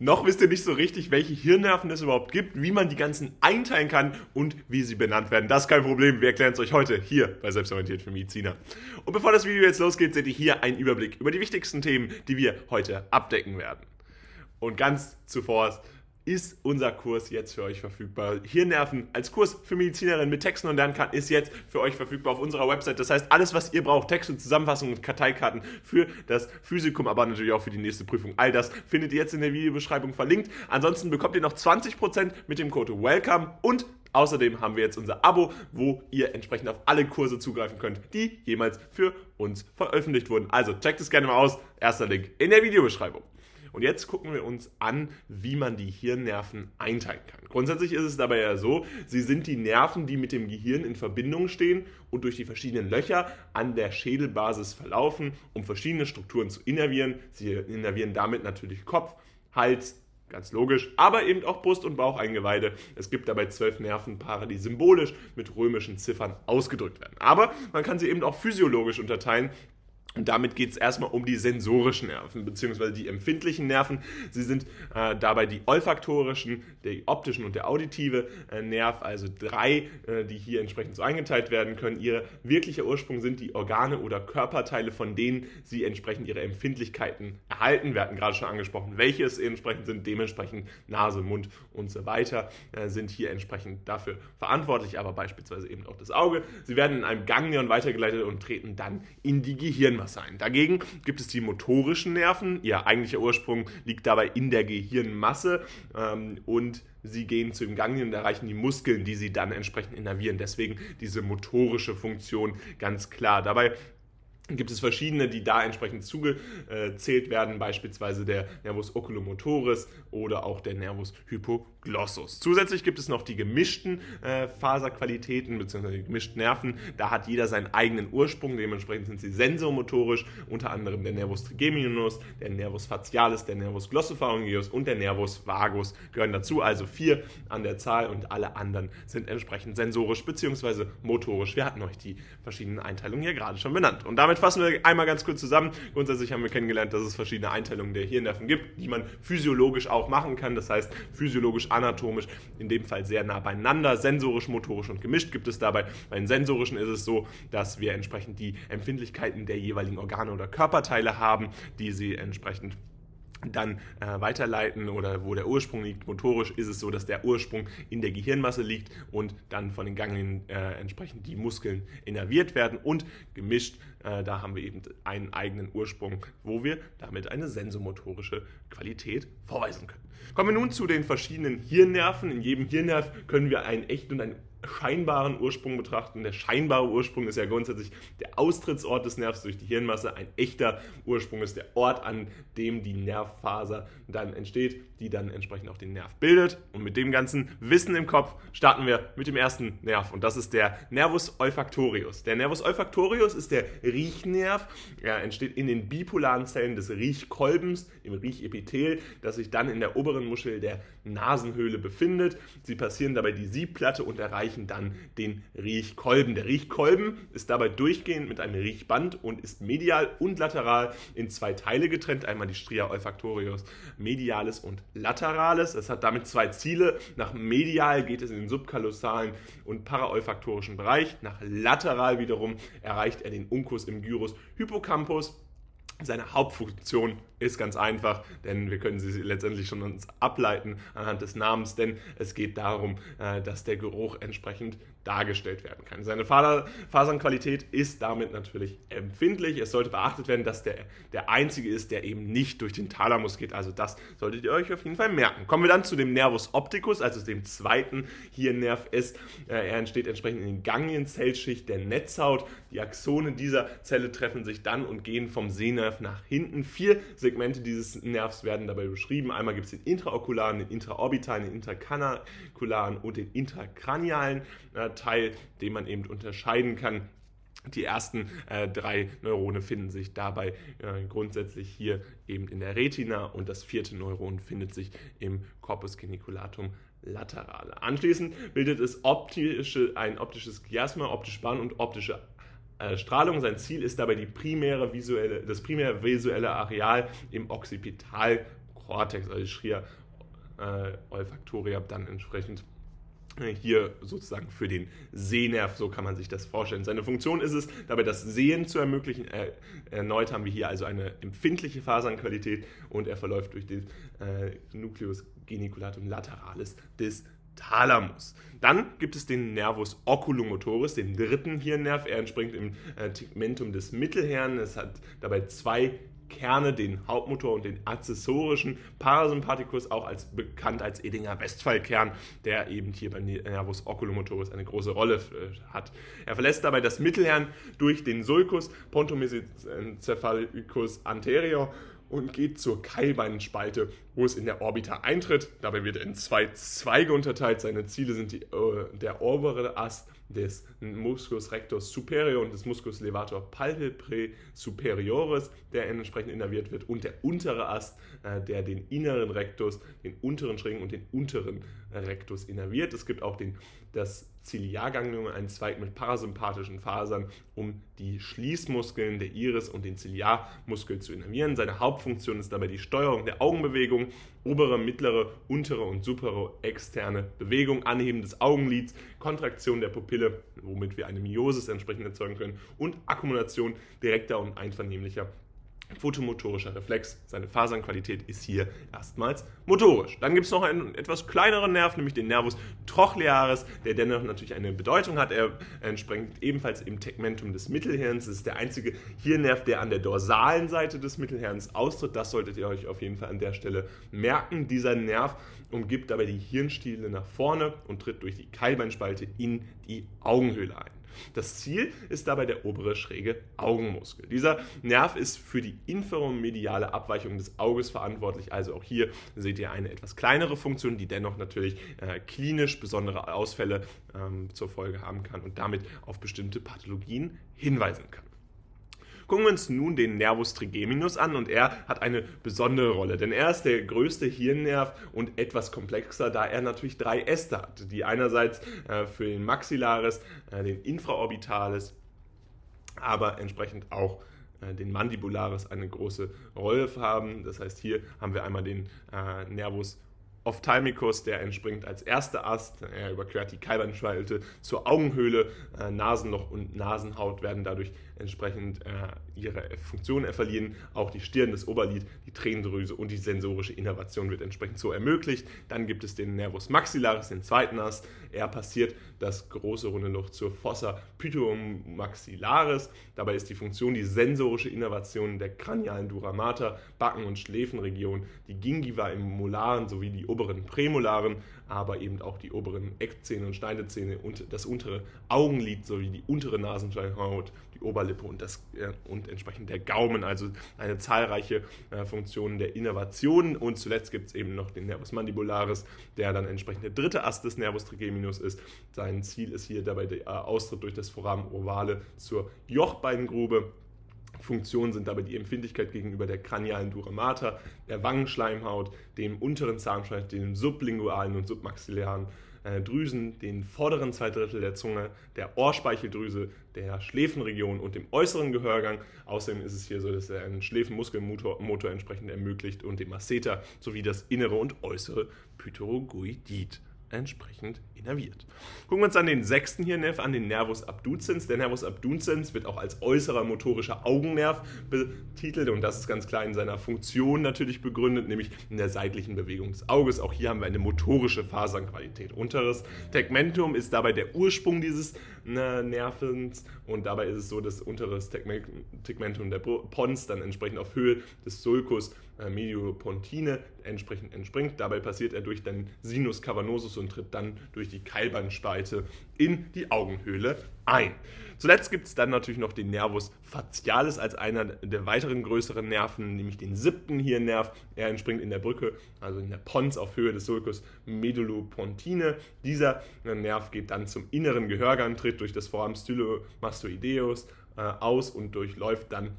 Noch wisst ihr nicht so richtig, welche Hirnnerven es überhaupt gibt, wie man die ganzen einteilen kann und wie sie benannt werden. Das ist kein Problem, wir erklären es euch heute hier bei Selbstorientiert für Mediziner. Und bevor das Video jetzt losgeht, seht ihr hier einen Überblick über die wichtigsten Themen, die wir heute abdecken werden. Und ganz zuvor ist unser Kurs jetzt für euch verfügbar. Hirnnerven als Kurs für Medizinerinnen mit Texten und Lernkarten ist jetzt für euch verfügbar auf unserer Website. Das heißt, alles, was ihr braucht, Texte, Zusammenfassungen und Karteikarten für das Physikum, aber natürlich auch für die nächste Prüfung. All das findet ihr jetzt in der Videobeschreibung verlinkt. Ansonsten bekommt ihr noch 20% mit dem Code WELCOME und Außerdem haben wir jetzt unser Abo, wo ihr entsprechend auf alle Kurse zugreifen könnt, die jemals für uns veröffentlicht wurden. Also checkt es gerne mal aus. Erster Link in der Videobeschreibung. Und jetzt gucken wir uns an, wie man die Hirnnerven einteilen kann. Grundsätzlich ist es dabei ja so, sie sind die Nerven, die mit dem Gehirn in Verbindung stehen und durch die verschiedenen Löcher an der Schädelbasis verlaufen, um verschiedene Strukturen zu innervieren. Sie innervieren damit natürlich Kopf, Hals, Ganz logisch, aber eben auch Brust- und Baucheingeweide. Es gibt dabei zwölf Nervenpaare, die symbolisch mit römischen Ziffern ausgedrückt werden. Aber man kann sie eben auch physiologisch unterteilen und damit geht es erstmal um die sensorischen Nerven, beziehungsweise die empfindlichen Nerven. Sie sind äh, dabei die olfaktorischen, der optischen und der auditive äh, Nerv, also drei, äh, die hier entsprechend so eingeteilt werden können. Ihr wirklicher Ursprung sind die Organe oder Körperteile, von denen sie entsprechend ihre Empfindlichkeiten erhalten. Wir hatten gerade schon angesprochen, welche es entsprechend sind. Dementsprechend Nase, Mund und so weiter äh, sind hier entsprechend dafür verantwortlich, aber beispielsweise eben auch das Auge. Sie werden in einem Ganglion weitergeleitet und treten dann in die Gehirnmasse sein. Dagegen gibt es die motorischen Nerven. Ihr eigentlicher Ursprung liegt dabei in der Gehirnmasse ähm, und sie gehen zu den Ganglien und erreichen die Muskeln, die sie dann entsprechend innervieren. Deswegen diese motorische Funktion ganz klar. Dabei gibt es verschiedene, die da entsprechend zugezählt werden, beispielsweise der Nervus oculomotoris oder auch der Nervus hypoglossus. Zusätzlich gibt es noch die gemischten äh, Faserqualitäten bzw. die gemischten Nerven. Da hat jeder seinen eigenen Ursprung, dementsprechend sind sie sensomotorisch, unter anderem der Nervus trigeminus, der Nervus facialis, der Nervus glossopharyngeus und der Nervus vagus gehören dazu, also vier an der Zahl und alle anderen sind entsprechend sensorisch bzw. motorisch. Wir hatten euch die verschiedenen Einteilungen hier gerade schon benannt. Und damit fassen wir einmal ganz kurz zusammen. Grundsätzlich haben wir kennengelernt, dass es verschiedene Einteilungen der Hirnnerven gibt, die man physiologisch auch machen kann. Das heißt, physiologisch, anatomisch, in dem Fall sehr nah beieinander. Sensorisch, motorisch und gemischt gibt es dabei. Bei den sensorischen ist es so, dass wir entsprechend die Empfindlichkeiten der jeweiligen Organe oder Körperteile haben, die sie entsprechend dann äh, weiterleiten oder wo der Ursprung liegt. Motorisch ist es so, dass der Ursprung in der Gehirnmasse liegt und dann von den Ganglien äh, entsprechend die Muskeln innerviert werden und gemischt, äh, da haben wir eben einen eigenen Ursprung, wo wir damit eine sensomotorische Qualität vorweisen können. Kommen wir nun zu den verschiedenen Hirnnerven. In jedem Hirnnerv können wir einen echten und einen scheinbaren Ursprung betrachten. Der scheinbare Ursprung ist ja grundsätzlich der Austrittsort des Nervs durch die Hirnmasse. Ein echter Ursprung ist der Ort, an dem die Nervfaser dann entsteht, die dann entsprechend auch den Nerv bildet. Und mit dem ganzen Wissen im Kopf starten wir mit dem ersten Nerv und das ist der Nervus olfactorius. Der Nervus olfactorius ist der Riechnerv. Er entsteht in den bipolaren Zellen des Riechkolbens, im Riechepithel, das sich dann in der oberen Muschel der Nasenhöhle befindet. Sie passieren dabei die Siebplatte und erreichen erreichen dann den Riechkolben. Der Riechkolben ist dabei durchgehend mit einem Riechband und ist medial und lateral in zwei Teile getrennt. Einmal die Stria olfactorius medialis und laterales. Es hat damit zwei Ziele. Nach medial geht es in den subkalosalen und paraolfaktorischen Bereich. Nach lateral wiederum erreicht er den Uncus im Gyrus Hippocampus. Seine Hauptfunktion ist ganz einfach, denn wir können sie letztendlich schon uns ableiten anhand des Namens, denn es geht darum, äh, dass der Geruch entsprechend dargestellt werden kann. Seine Fasernqualität ist damit natürlich empfindlich. Es sollte beachtet werden, dass der der einzige ist, der eben nicht durch den Thalamus geht. Also das solltet ihr euch auf jeden Fall merken. Kommen wir dann zu dem Nervus opticus, also dem zweiten Hirnnerv ist. Äh, er entsteht entsprechend in den Ganglienzellschicht der Netzhaut. Die Axone dieser Zelle treffen sich dann und gehen vom Sehnerv nach hinten. Vier Segmente dieses Nervs werden dabei beschrieben. Einmal gibt es den intraokularen, den intraorbitalen, den intercanakularen und den intrakranialen äh, Teil, den man eben unterscheiden kann. Die ersten äh, drei Neurone finden sich dabei äh, grundsätzlich hier eben in der Retina und das vierte Neuron findet sich im Corpus geniculatum laterale. Anschließend bildet es optische, ein optisches Chiasma, optische Bahn und optische Strahlung. Sein Ziel ist dabei die primäre visuelle, das primäre visuelle Areal im Occipital Cortex, also Schria äh, olfactoria, dann entsprechend hier sozusagen für den Sehnerv, so kann man sich das vorstellen. Seine Funktion ist es, dabei das Sehen zu ermöglichen. Äh, erneut haben wir hier also eine empfindliche Fasernqualität und er verläuft durch den äh, Nucleus geniculatum lateralis des Thalamus. Dann gibt es den Nervus oculomotoris, den dritten Hirnnerv. Er entspringt im äh, Tegmentum des Mittelhirns. Es hat dabei zwei Kerne, den Hauptmotor und den accessorischen Parasympathikus, auch als bekannt als Edinger Westphal-Kern, der eben hier beim Nervus oculomotoris eine große Rolle äh, hat. Er verlässt dabei das Mittelhirn durch den Sulcus pontomesencephalicus anterior und geht zur Keilbeinspalte, wo es in der Orbita eintritt. Dabei wird er in zwei Zweige unterteilt. Seine Ziele sind die, äh, der obere Ast des Musculus rectus superior und des Musculus levator palpebrae superioris, der entsprechend innerviert wird, und der untere Ast, äh, der den inneren Rectus, den unteren Schrägen und den unteren Rectus innerviert. Es gibt auch den, das Ziliarganglion, einen Zweig mit parasympathischen Fasern, um die Schließmuskeln der Iris und den Ziliarmuskel zu innervieren. Seine Hauptfunktion ist dabei die Steuerung der Augenbewegung, obere, mittlere, untere und supere externe Bewegung, Anheben des Augenlids, Kontraktion der Pupille, womit wir eine Miosis entsprechend erzeugen können, und Akkumulation direkter und einvernehmlicher Photomotorischer Reflex. Seine Fasernqualität ist hier erstmals motorisch. Dann gibt es noch einen etwas kleineren Nerv, nämlich den Nervus trochlearis, der dennoch natürlich eine Bedeutung hat. Er entspringt ebenfalls im Tegmentum des Mittelhirns. Das ist der einzige Hirnnerv, der an der dorsalen Seite des Mittelhirns austritt. Das solltet ihr euch auf jeden Fall an der Stelle merken. Dieser Nerv umgibt dabei die Hirnstiele nach vorne und tritt durch die Keilbeinspalte in die Augenhöhle ein. Das Ziel ist dabei der obere schräge Augenmuskel. Dieser Nerv ist für die inferomediale Abweichung des Auges verantwortlich. Also auch hier seht ihr eine etwas kleinere Funktion, die dennoch natürlich äh, klinisch besondere Ausfälle ähm, zur Folge haben kann und damit auf bestimmte Pathologien hinweisen kann. Gucken wir uns nun den Nervus trigeminus an und er hat eine besondere Rolle, denn er ist der größte Hirnnerv und etwas komplexer, da er natürlich drei Äste hat, die einerseits äh, für den Maxillaris, äh, den Infraorbitalis, aber entsprechend auch äh, den Mandibularis eine große Rolle haben. Das heißt, hier haben wir einmal den äh, Nervus Ophthalmicus, der entspringt als erster Ast. Er überquert die Kalbeinspalte zur Augenhöhle. Äh, Nasenloch und Nasenhaut werden dadurch entsprechend äh, ihre Funktion verlieren. Auch die Stirn, das Oberlid, die Tränendrüse und die sensorische Innervation wird entsprechend so ermöglicht. Dann gibt es den Nervus maxillaris, den zweiten Ast. Er passiert das große runde Loch zur Fossa pituomaxillaris. Dabei ist die Funktion die sensorische Innervation der kranialen Duramata, Backen- und Schläfenregion, die Gingiva im Molaren sowie die oberen Prämolaren, aber eben auch die oberen Eckzähne und Schneidezähne und das untere Augenlid sowie die untere Nasenschleimhaut, die Oberlippe und, das, äh, und entsprechend der Gaumen, also eine zahlreiche äh, Funktionen der Innervation. Und zuletzt gibt es eben noch den Nervus mandibularis, der dann entsprechend der dritte Ast des Nervus trigeminus ist. Sein Ziel ist hier dabei der äh, Austritt durch das Foramen ovale zur Jochbeingrube. Funktionen sind dabei die Empfindlichkeit gegenüber der kranialen Duramata, der Wangenschleimhaut, dem unteren Zahnschneid, dem sublingualen und submaxillären äh, Drüsen, den vorderen zwei Drittel der Zunge, der Ohrspeicheldrüse, der Schläfenregion und dem äußeren Gehörgang. Außerdem ist es hier so, dass er einen Schläfenmuskelmotor Motor entsprechend ermöglicht und dem Masseter sowie das innere und äußere Pterygoidit entsprechend innerviert. Gucken wir uns dann den sechsten Hirnnerv an, den Nervus abducens. Der Nervus abducens wird auch als äußerer motorischer Augennerv betitelt und das ist ganz klar in seiner Funktion natürlich begründet, nämlich in der seitlichen Bewegung des Auges. Auch hier haben wir eine motorische Fasernqualität. Unteres Tegmentum ist dabei der Ursprung dieses äh, Nervens und dabei ist es so, dass unteres Tegmentum der Pons dann entsprechend auf Höhe des Sulcus äh, Mediopontine entsprechend entspringt. Dabei passiert er durch den Sinus cavernosus und tritt dann durch die Keilbahnspalte in die Augenhöhle ein. Zuletzt gibt es dann natürlich noch den Nervus facialis als einer der weiteren größeren Nerven, nämlich den siebten Hirnnerv. Er entspringt in der Brücke, also in der Pons auf Höhe des Sulcus medulopontine. Dieser Nerv geht dann zum inneren Gehörgang, tritt durch das Foramen stylomastoideus äh, aus und durchläuft dann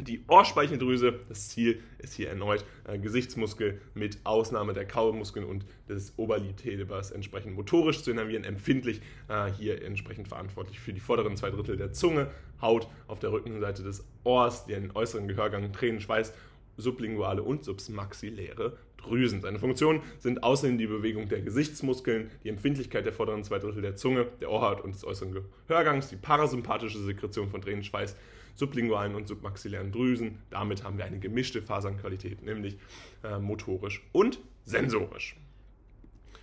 die Ohrspeicheldrüse, das Ziel ist hier erneut äh, Gesichtsmuskel mit Ausnahme der Kaulmuskeln und des Oberliphelebers entsprechend motorisch zu innervieren, empfindlich äh, hier entsprechend verantwortlich für die vorderen zwei Drittel der Zunge, Haut auf der Rückenseite des Ohrs, den äußeren Gehörgang, Tränen, Schweiß sublinguale und submaxilläre Drüsen. Seine Funktionen sind außerdem die Bewegung der Gesichtsmuskeln, die Empfindlichkeit der vorderen zwei Drittel der Zunge, der Ohrhaut und des äußeren Gehörgangs, die parasympathische Sekretion von Tränenschweiß, sublingualen und submaxillären Drüsen. Damit haben wir eine gemischte Fasernqualität, nämlich äh, motorisch und sensorisch.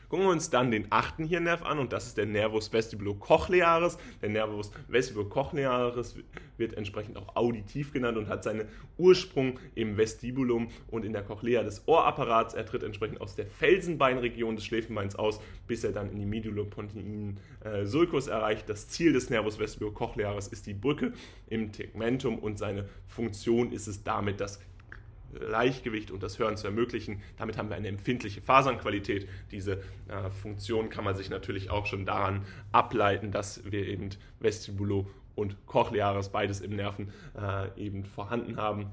Gucken wir uns dann den achten Hirnnerv an und das ist der Nervus vestibulocochlearis. Der Nervus vestibulocochlearis wird entsprechend auch auditiv genannt und hat seinen Ursprung im Vestibulum und in der Cochlea des Ohrapparats. Er tritt entsprechend aus der Felsenbeinregion des Schläfenbeins aus, bis er dann in die Medulopontinen äh, Sulcus erreicht. Das Ziel des Nervus vestibulocochlearis ist die Brücke im Tegmentum und seine Funktion ist es damit, das Gleichgewicht und das Hören zu ermöglichen. Damit haben wir eine empfindliche Fasernqualität. Diese äh, Funktion kann man sich natürlich auch schon daran ableiten, dass wir eben Vestibulo und Cochlearis beides im Nerven äh, eben vorhanden haben.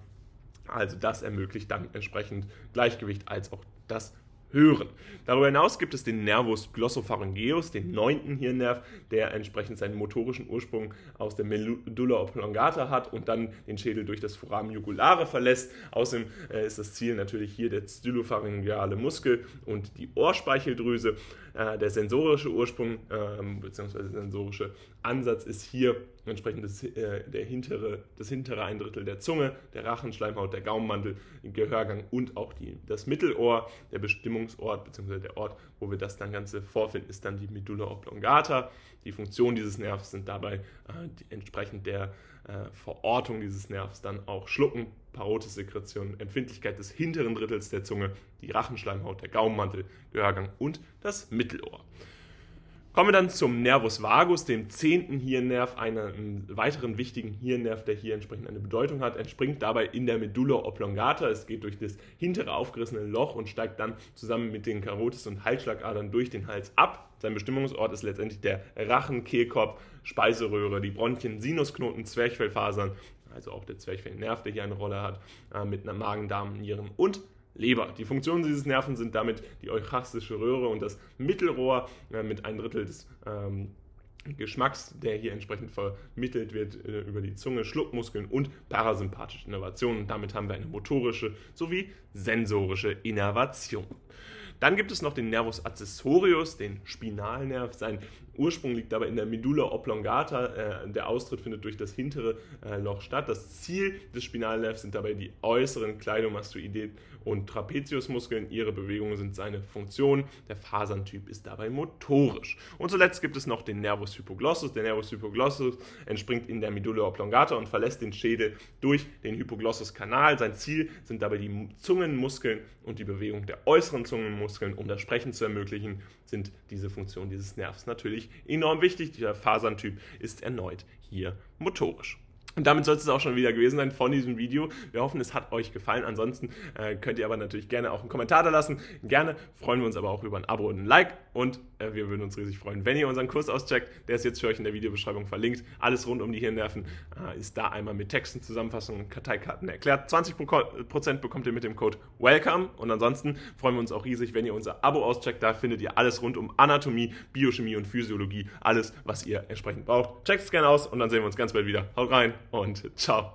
Also das ermöglicht dann entsprechend Gleichgewicht als auch das hören. Darüber hinaus gibt es den Nervus glossopharyngeus, den neunten Hirnnerv, der entsprechend seinen motorischen Ursprung aus der Medulla oblongata hat und dann den Schädel durch das Foramen jugulare verlässt. Außerdem äh, ist das Ziel natürlich hier der stylopharyngeale Muskel und die Ohrspeicheldrüse. Äh, der sensorische Ursprung äh, bzw. sensorische Ansatz ist hier entsprechend das, äh, der hintere, das hintere ein Drittel der Zunge, der Rachenschleimhaut, der Gaumenmantel, den Gehörgang und auch die, das Mittelohr. Der Bestimmungsort bzw. der Ort, wo wir das dann Ganze vorfinden, ist dann die Medulla oblongata. Die Funktion dieses Nervs sind dabei äh, die, entsprechend der äh, Verortung dieses Nervs dann auch Schlucken, Parotissekretion, Empfindlichkeit des hinteren Drittels der Zunge, die Rachenschleimhaut, der Gaumenmantel, Gehörgang und das Mittelohr. Kommen wir dann zum Nervus vagus, dem zehnten Hirnnerv, einem weiteren wichtigen Hirnnerv, der hier entsprechend eine Bedeutung hat. Entspringt dabei in der Medulla oblongata. Es geht durch das hintere aufgerissene Loch und steigt dann zusammen mit den Karotis- und Halsschlagadern durch den Hals ab. Sein Bestimmungsort ist letztendlich der Rachen, Kehlkopf, Speiseröhre, die Bronchien, Sinusknoten, Zwerchfellfasern, also auch der Zwerchfellnerv, der hier eine Rolle hat, äh, mit einer Magen, Darm, Nieren und Leber. Die Funktionen dieses Nerven sind damit die euchastische Röhre und das Mittelrohr äh, mit einem Drittel des ähm, Geschmacks, der hier entsprechend vermittelt wird äh, über die Zunge, Schluckmuskeln und parasympathische Innervationen. Und damit haben wir eine motorische sowie sensorische Innervation. Dann gibt es noch den Nervus accessorius, den Spinalnerv. Sein Ursprung liegt aber in der Medulla oblongata. Äh, der Austritt findet durch das hintere äh, Loch statt. Das Ziel des Spinalnervs sind dabei die äußeren Cleidomastoidee und Trapeziusmuskeln. Ihre Bewegungen sind seine Funktion. Der Faserntyp ist dabei motorisch. Und zuletzt gibt es noch den Nervus hypoglossus. Der Nervus hypoglossus entspringt in der Medulla oblongata und verlässt den Schädel durch den Hypoglossuskanal. Sein Ziel sind dabei die Zungenmuskeln und die Bewegung der äußeren Zungenmuskeln, um das Sprechen zu ermöglichen, sind diese Funktionen dieses Nervs natürlich enorm wichtig. Der Faserntyp ist erneut hier motorisch. Und damit soll es auch schon wieder gewesen sein von diesem Video. Wir hoffen, es hat euch gefallen. Ansonsten äh, könnt ihr aber natürlich gerne auch einen Kommentar da lassen. Gerne freuen wir uns aber auch über ein Abo und ein Like. Und äh, wir würden uns riesig freuen, wenn ihr unseren Kurs auscheckt. Der ist jetzt für euch in der Videobeschreibung verlinkt. Alles rund um die Hirnnerven äh, ist da einmal mit Texten, Zusammenfassungen Karteikarten erklärt. 20% bekommt ihr mit dem Code WELCOME. Und ansonsten freuen wir uns auch riesig, wenn ihr unser Abo auscheckt. Da findet ihr alles rund um Anatomie, Biochemie und Physiologie. Alles, was ihr entsprechend braucht. Checkt es gerne aus und dann sehen wir uns ganz bald wieder. Haut rein! Und ciao.